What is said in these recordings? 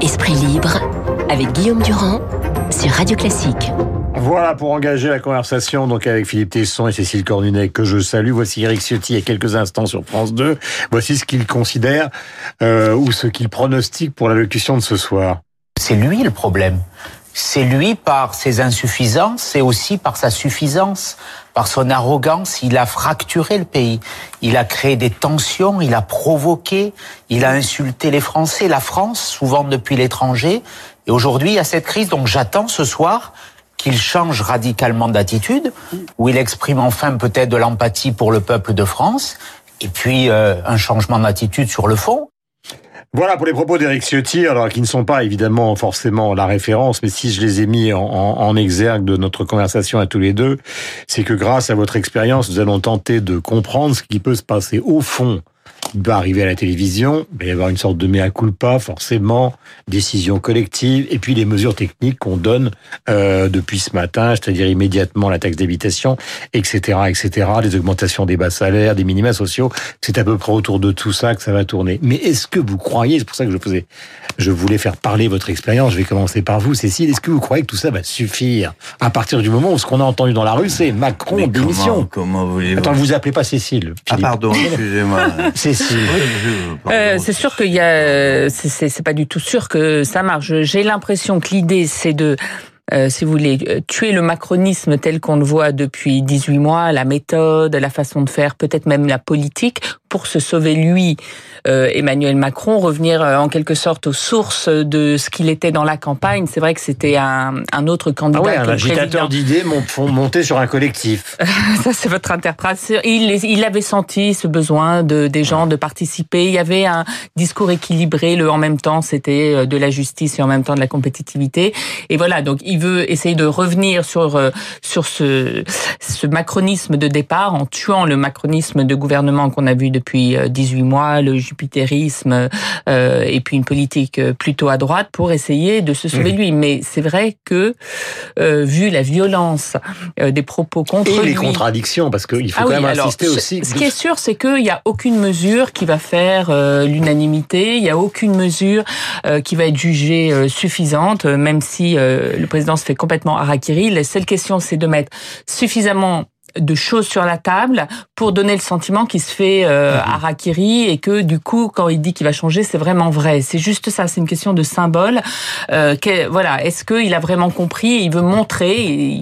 Esprit libre avec Guillaume Durand sur Radio Classique. Voilà pour engager la conversation donc avec Philippe Tesson et Cécile Cornunet que je salue. Voici Eric Ciotti il y a quelques instants sur France 2. Voici ce qu'il considère euh, ou ce qu'il pronostique pour l'allocution de ce soir. C'est lui le problème. C'est lui par ses insuffisances et aussi par sa suffisance, par son arrogance. Il a fracturé le pays. Il a créé des tensions, il a provoqué, il a insulté les Français, la France, souvent depuis l'étranger. Et aujourd'hui, il y a cette crise. Donc j'attends ce soir qu'il change radicalement d'attitude, où il exprime enfin peut-être de l'empathie pour le peuple de France, et puis euh, un changement d'attitude sur le fond. Voilà pour les propos d'Éric Ciotti, alors qui ne sont pas évidemment forcément la référence, mais si je les ai mis en, en, exergue de notre conversation à tous les deux, c'est que grâce à votre expérience, nous allons tenter de comprendre ce qui peut se passer au fond il va arriver à la télévision, il va y avoir une sorte de mea culpa, forcément, décision collective, et puis les mesures techniques qu'on donne euh, depuis ce matin, c'est-à-dire immédiatement la taxe d'habitation, etc., etc., les augmentations des bas salaires, des minima sociaux, c'est à peu près autour de tout ça que ça va tourner. Mais est-ce que vous croyez, c'est pour ça que je faisais, je voulais faire parler votre expérience, je vais commencer par vous, Cécile, est-ce que vous croyez que tout ça va suffire à partir du moment où ce qu'on a entendu dans la rue, c'est Macron démission Comment, voulez-vous Attends, vous appelez pas Cécile. Ah pardon, excusez-moi. Euh, c'est sûr qu'il y a, c'est pas du tout sûr que ça marche. J'ai l'impression que l'idée, c'est de euh, si vous voulez, euh, tuer le macronisme tel qu'on le voit depuis 18 mois, la méthode, la façon de faire, peut-être même la politique, pour se sauver lui, euh, Emmanuel Macron, revenir en quelque sorte aux sources de ce qu'il était dans la campagne. C'est vrai que c'était un, un, autre candidat. Ah ouais, un agitateur d'idées monté sur un collectif. Ça, c'est votre interprétation. Il, il avait senti ce besoin de, des gens de participer. Il y avait un discours équilibré. Le en même temps, c'était de la justice et en même temps de la compétitivité. Et voilà, donc il veut essayer de revenir sur euh, sur ce ce macronisme de départ en tuant le macronisme de gouvernement qu'on a vu depuis 18 euh, mois, le jupitérisme euh, et puis une politique plutôt à droite pour essayer de se sauver mmh. lui. Mais c'est vrai que vu la violence des propos contre et lui, les contradictions, parce qu'il faut ah quand même insister aussi. Ce qui est sûr, c'est qu'il n'y a aucune mesure qui va faire l'unanimité. Il n'y a aucune mesure qui va être jugée suffisante, même si le président se fait complètement harakiri. La seule question, c'est de mettre suffisamment de choses sur la table pour donner le sentiment qu'il se fait euh, mhm. et que du coup quand il dit qu'il va changer c'est vraiment vrai. C'est juste ça c'est une question de symbole. Euh, voilà est-ce qu'il a vraiment compris il veut montrer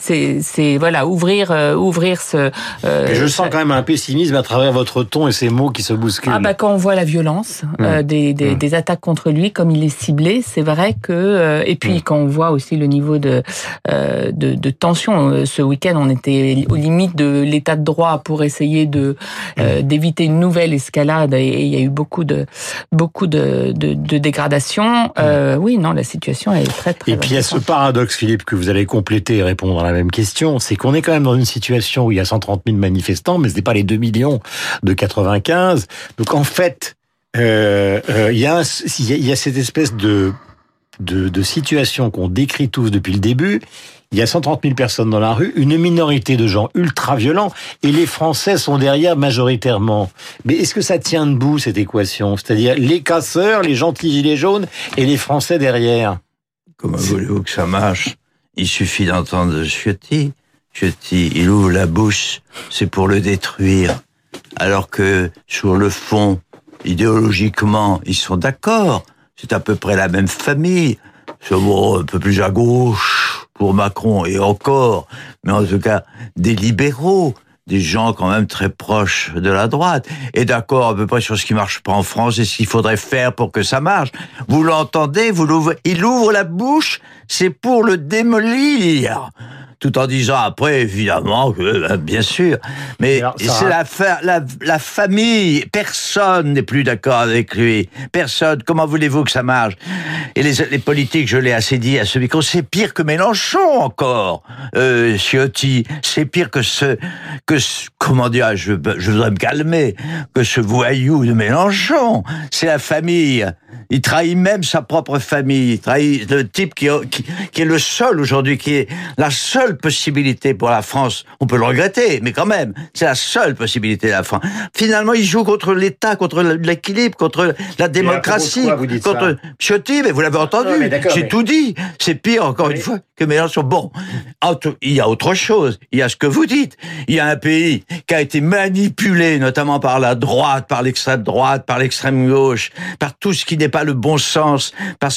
c'est voilà ouvrir euh, ouvrir ce euh, je sens quand même un pessimisme à travers votre ton et ces mots qui se bousculent. Ah bah quand on voit la violence euh, des, des, des, attaques contre lui comme il est ciblé c'est vrai que et puis quand on voit aussi le niveau de de, de tension ce week-end on était aux limites de l'état de droit pour essayer de euh, d'éviter une nouvelle escalade et, il y a eu beaucoup de beaucoup de, de, de dégradation. Euh, oui, non, la situation est très très. Et puis il y a ce paradoxe, Philippe, que vous allez compléter et répondre à la même question, c'est qu'on est quand même dans une situation où il y a 130 000 manifestants, mais ce n'est pas les 2 millions de 95. Donc en fait, euh, euh, il y a il y a cette espèce de de, de situation qu'on décrit tous depuis le début il y a 130 000 personnes dans la rue, une minorité de gens ultra violents, et les Français sont derrière majoritairement. Mais est-ce que ça tient debout cette équation? C'est-à-dire les casseurs, les gentils gilets jaunes et les Français derrière? Comment voulez-vous que ça marche? Il suffit d'entendre Ciotti. Ciotti, il ouvre la bouche, c'est pour le détruire. Alors que sur le fond, idéologiquement, ils sont d'accord. C'est à peu près la même famille. C'est un peu plus à gauche, pour Macron et encore, mais en tout cas des libéraux, des gens quand même très proches de la droite, et d'accord à peu près sur ce qui marche pas en France et ce qu'il faudrait faire pour que ça marche. Vous l'entendez, il ouvre la bouche, c'est pour le démolir tout en disant après, évidemment, que euh, bien sûr. Mais c'est la, la, la, famille. Personne n'est plus d'accord avec lui. Personne. Comment voulez-vous que ça marche? Et les, les politiques, je l'ai assez dit à ce micro, c'est pire que Mélenchon encore. Euh, Ciotti, c'est pire que ce, que ce, comment dire, je, je voudrais me calmer, que ce voyou de Mélenchon. C'est la famille Il trahit même sa propre famille. Il trahit le type qui, qui, qui est le seul aujourd'hui, qui est la seule possibilité pour la France. On peut le regretter, mais quand même, c'est la seule possibilité de la France. Finalement, il joue contre l'État, contre l'équilibre, contre la démocratie, quoi vous dites contre Ciotti. Mais vous l'avez entendu. J'ai mais- tout dit. C'est pire, encore une fois, que Mélenchon. Bon, il y a autre chose. Il y a ce que vous dites. Il y a un pays qui a été manipulé, notamment par la droite, par l'extrême droite, par l'extrême gauche, par tout ce qui n'est pas le bon sens,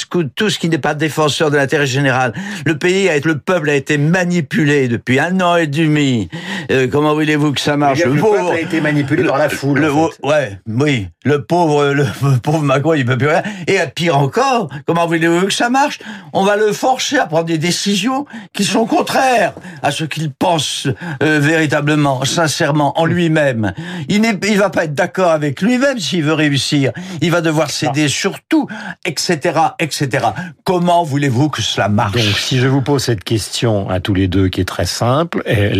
que tout ce qui n'est pas défenseur de l'intérêt général. Le pays, a été, le peuple a été manipulé depuis un an et demi. Euh, comment voulez-vous que ça marche Le pauvre- a été manipulé par la foule. le, en fait. ouais, oui, le pauvre, le pauvre Macron, il peut plus rien. Et pire encore, comment voulez-vous que ça marche? On va le forcer à prendre des décisions qui sont contraires à ce qu'il pense euh, véritablement, sincèrement, en lui-même. Il il va pas être d'accord avec lui-même s'il veut réussir. Il va devoir céder sur tout, etc., etc. Comment voulez-vous que cela marche? Donc, si je vous pose cette question à tous les deux, qui est très simple, euh,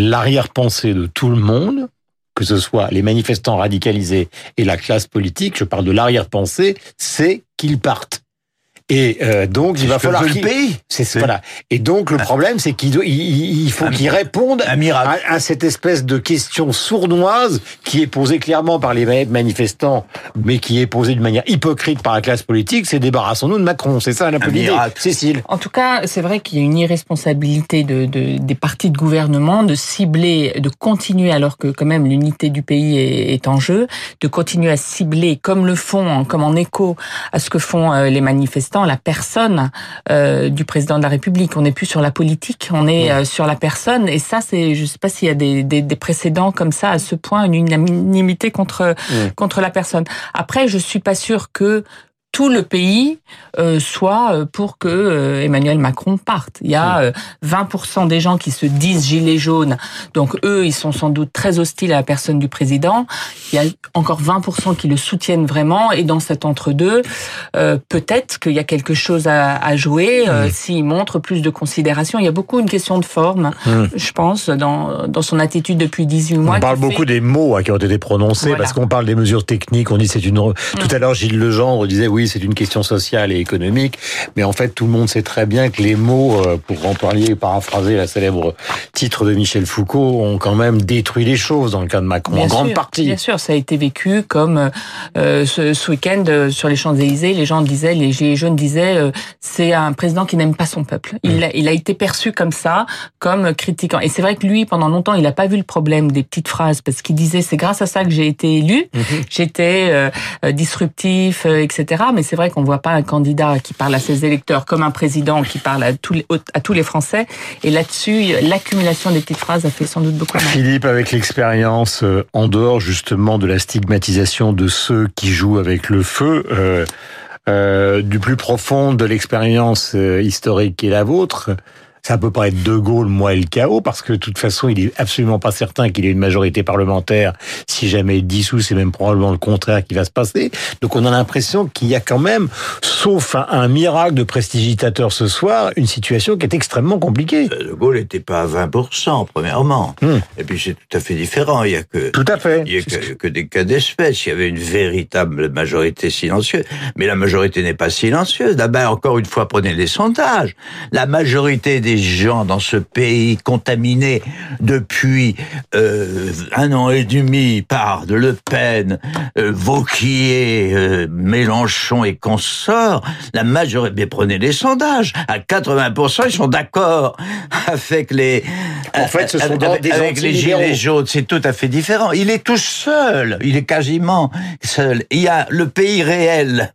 de tout le monde, que ce soit les manifestants radicalisés et la classe politique, je parle de l'arrière-pensée, c'est qu'ils partent. Et euh, donc, il va falloir qu'ils- pays. C'est voilà. Et donc le problème, c'est qu'il il- faut Un- qu'ils répondent un miracle. à, à cette espèce de question sournoise qui est posée clairement par les ma- manifestants, mais qui est posée d'une manière hypocrite par la classe politique. C'est débarrassons-nous de Macron. C'est ça la politique. Cécile. En tout cas, c'est vrai qu'il y a une irresponsabilité de, de- des partis de gouvernement de cibler, de continuer alors que quand même l'unité du pays est, est en jeu, de continuer à cibler comme le font, comme en écho à ce que font euh, les manifestants, la personne euh, du président de la République. On n'est plus sur la politique, on est euh, sur la personne. Et ça, c'est, je sais pas s'il y a des, des, des précédents comme ça à ce point, une unanimité contre contre la personne. Après, je suis pas sûre que tout le pays euh, soit euh, pour que euh, Emmanuel Macron parte. Il y a euh, 20% des gens qui se disent gilets jaunes, donc eux, ils sont sans doute très hostiles à la personne du président. Il y a encore 20% qui le soutiennent vraiment, et dans cet entre-deux, euh, peut-être qu'il y a quelque chose à, à jouer euh, s'il montre plus de considération. Il y a beaucoup une question de forme, Mmh. je pense, dans, dans son attitude depuis 18 mois. On parle beaucoup fait- des mots hein, qui ont été prononcés Voilà. parce qu'on parle des mesures techniques. On dit c'est une. Tout à l'heure, Gilles Legendre disait oui, c'est une question sociale et économique, mais en fait, tout le monde sait très bien que les mots, euh, pour en parler, paraphraser la célèbre titre de Michel Foucault, ont quand même détruit les choses dans le cas de Macron en grande sûr, partie. Bien sûr, ça a été vécu comme euh, ce, ce week-end euh, sur les Champs-Élysées, les gens disaient, les Gilets jaunes disaient, euh, c'est un président qui n'aime pas son peuple. Il, a, il a été perçu comme ça, comme critiquant. Et c'est vrai que lui, pendant longtemps, il n'a pas vu le problème des petites phrases parce qu'il disait, c'est grâce à ça que j'ai été élu, j'étais euh, euh, disruptif, euh, etc. Mais c'est vrai qu'on voit pas un candidat qui parle à ses électeurs comme un président qui parle à tous les, Français. Et là-dessus, l'accumulation des petites phrases a fait sans doute beaucoup mal. Philippe, avec l'expérience, euh, en dehors justement de la stigmatisation de ceux qui jouent avec le feu, euh, euh, du plus profond de l'expérience historique est la vôtre, ça peut pas être De Gaulle, moi et le chaos, parce que de toute façon, il est absolument pas certain qu'il ait une majorité parlementaire. Si jamais il dissout, c'est même probablement le contraire qui va se passer. Donc on a l'impression qu'il y a quand même, sauf un, un miracle de prestidigitateur ce soir, une situation qui est extrêmement compliquée. De Gaulle n'était pas à 20%, premièrement. Hmm. Et puis c'est tout à fait différent. Il y a que, Tout à fait. il y a que, que des cas d'espèce. Il y avait une véritable majorité silencieuse. Mais la majorité n'est pas silencieuse. D'abord, encore une fois, prenez les sondages. La majorité des gens dans ce pays contaminés depuis euh, un an et demi par de Le Pen, euh, Vauquier, euh, Mélenchon et consorts, la majorité, mais prenez les sondages, à 80%, ils sont d'accord avec les, En fait, ce sont avec, des avec les gilets jaunes, c'est tout à fait différent. Il est tout seul, il est quasiment seul. Il y a le pays réel,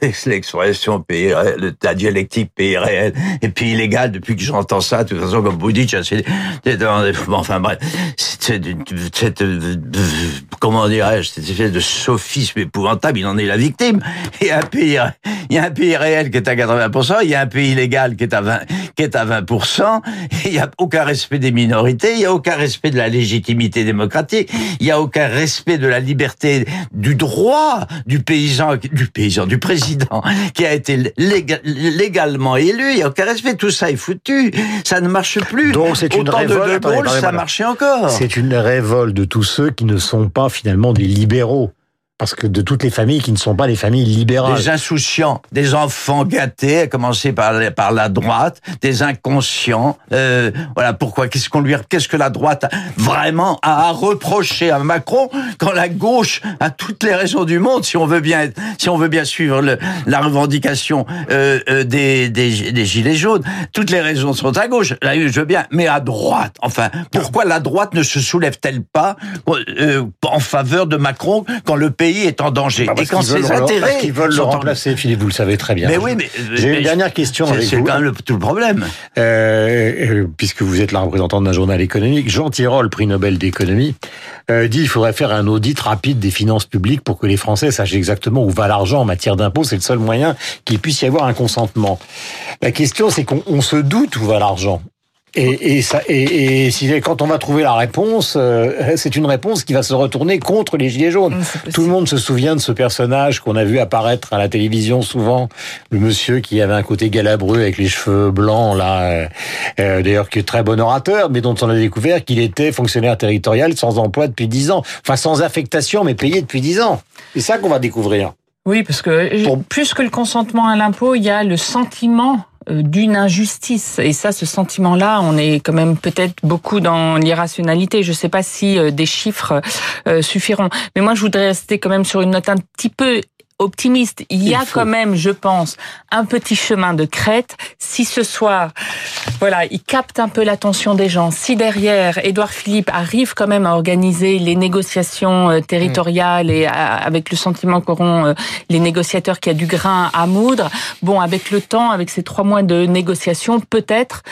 c'est l'expression pays réel, la dialectique pays réel, et pays illégal depuis que j'entends ça, de toute façon, comme vous c'est, enfin bref, cette, euh, comment dirais-je, cette espèce de sophisme épouvantable, il en est la victime. Il y a un pays, il y a un pays réel qui est à 80%, il y a un pays illégal qui est à 20, qui est à 20%, il n'y a aucun respect des minorités, il n'y a aucun respect de la légitimité démocratique, il n'y a aucun respect de la liberté du droit du paysan, du paysan, du président, qui a été léga- légalement élu, il n'y a aucun respect, tout ça est foutu, ça ne marche plus. Donc, c'est une Autant de révolte. De Gaulle, attendez, ça marchait encore. C'est une révolte de tous ceux qui ne sont pas finalement des libéraux. Parce que de toutes les familles qui ne sont pas les familles libérales. Des insouciants, des enfants gâtés, à commencer par, par la droite, des inconscients. Euh, voilà pourquoi. Qu'est-ce qu'on lui, qu'est-ce que la droite vraiment a à reprocher à Macron quand la gauche a toutes les raisons du monde, si on veut bien, si on veut bien suivre la revendication euh, euh, des, des, des gilets jaunes, toutes les raisons sont à gauche. Là, je veux bien, mais à droite. Enfin, pourquoi la droite ne se soulève-t-elle pas en faveur de Macron quand le pays est en danger Bah, et quand ses intérêts qu'ils veulent le en- remplacer, Philippe, vous le savez très bien. Mais oui, mais J'ai mais une dernière question c'est- avec C'est vous. quand même le- tout le problème. Euh, euh, puisque vous êtes la représentante d'un journal économique, Jean Tirole, prix Nobel d'économie, euh, dit qu'il faudrait faire un audit rapide des finances publiques pour que les Français sachent exactement où va l'argent en matière d'impôts. C'est le seul moyen qu'il puisse y avoir un consentement. La question, c'est qu'on on se doute où va l'argent. Et, et, ça, et, et si, quand on va trouver la réponse, euh, c'est une réponse qui va se retourner contre les Gilets jaunes. Tout le monde se souvient de ce personnage qu'on a vu apparaître à la télévision souvent, le monsieur qui avait un côté galabreux avec les cheveux blancs, là, euh, euh, d'ailleurs qui est très bon orateur, mais dont on a découvert qu'il était fonctionnaire territorial sans emploi depuis dix ans, enfin sans affectation, mais payé depuis dix ans. C'est ça qu'on va découvrir. Oui, parce que Pour- plus que le consentement à l'impôt, il y a le sentiment d'une injustice. Et ça, ce sentiment-là, on est quand même peut-être beaucoup dans l'irrationalité. Je ne sais pas si euh, des chiffres euh, suffiront. Mais moi, je voudrais rester quand même sur une note un petit peu optimiste. Il y a quand même, je pense, un petit chemin de crête. Si ce soir, voilà, il capte un peu l'attention des gens. Si derrière, Édouard Philippe arrive quand même à organiser les négociations euh, territoriales et à- avec le sentiment qu'auront euh, les négociateurs qu'il y a du grain à moudre, bon, avec le temps, avec ces trois mois de négociations, peut-être.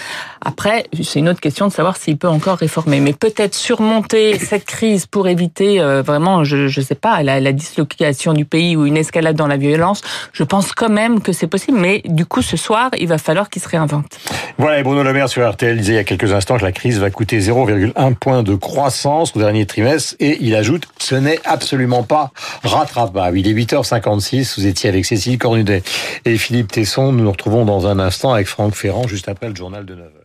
Après, c'est une autre question de savoir s'il peut encore réformer, mais peut-être surmonter cette crise pour éviter euh, vraiment, je je sais pas, la, la dislocation du pays ou une escalade dans la violence. Je pense quand même que c'est possible, mais du coup, ce soir, il va falloir qu'il se réinvente. Voilà, et Bruno Le Maire sur RTL disait il y a quelques instants que la crise va coûter 0,1 point de croissance au dernier trimestre, et il ajoute, ce n'est absolument pas rattrapable. Il est 8h56, vous étiez avec Cécile Cornudet et Philippe Tesson, nous nous retrouvons dans un instant avec Franck Ferrand, juste après le journal de 9h.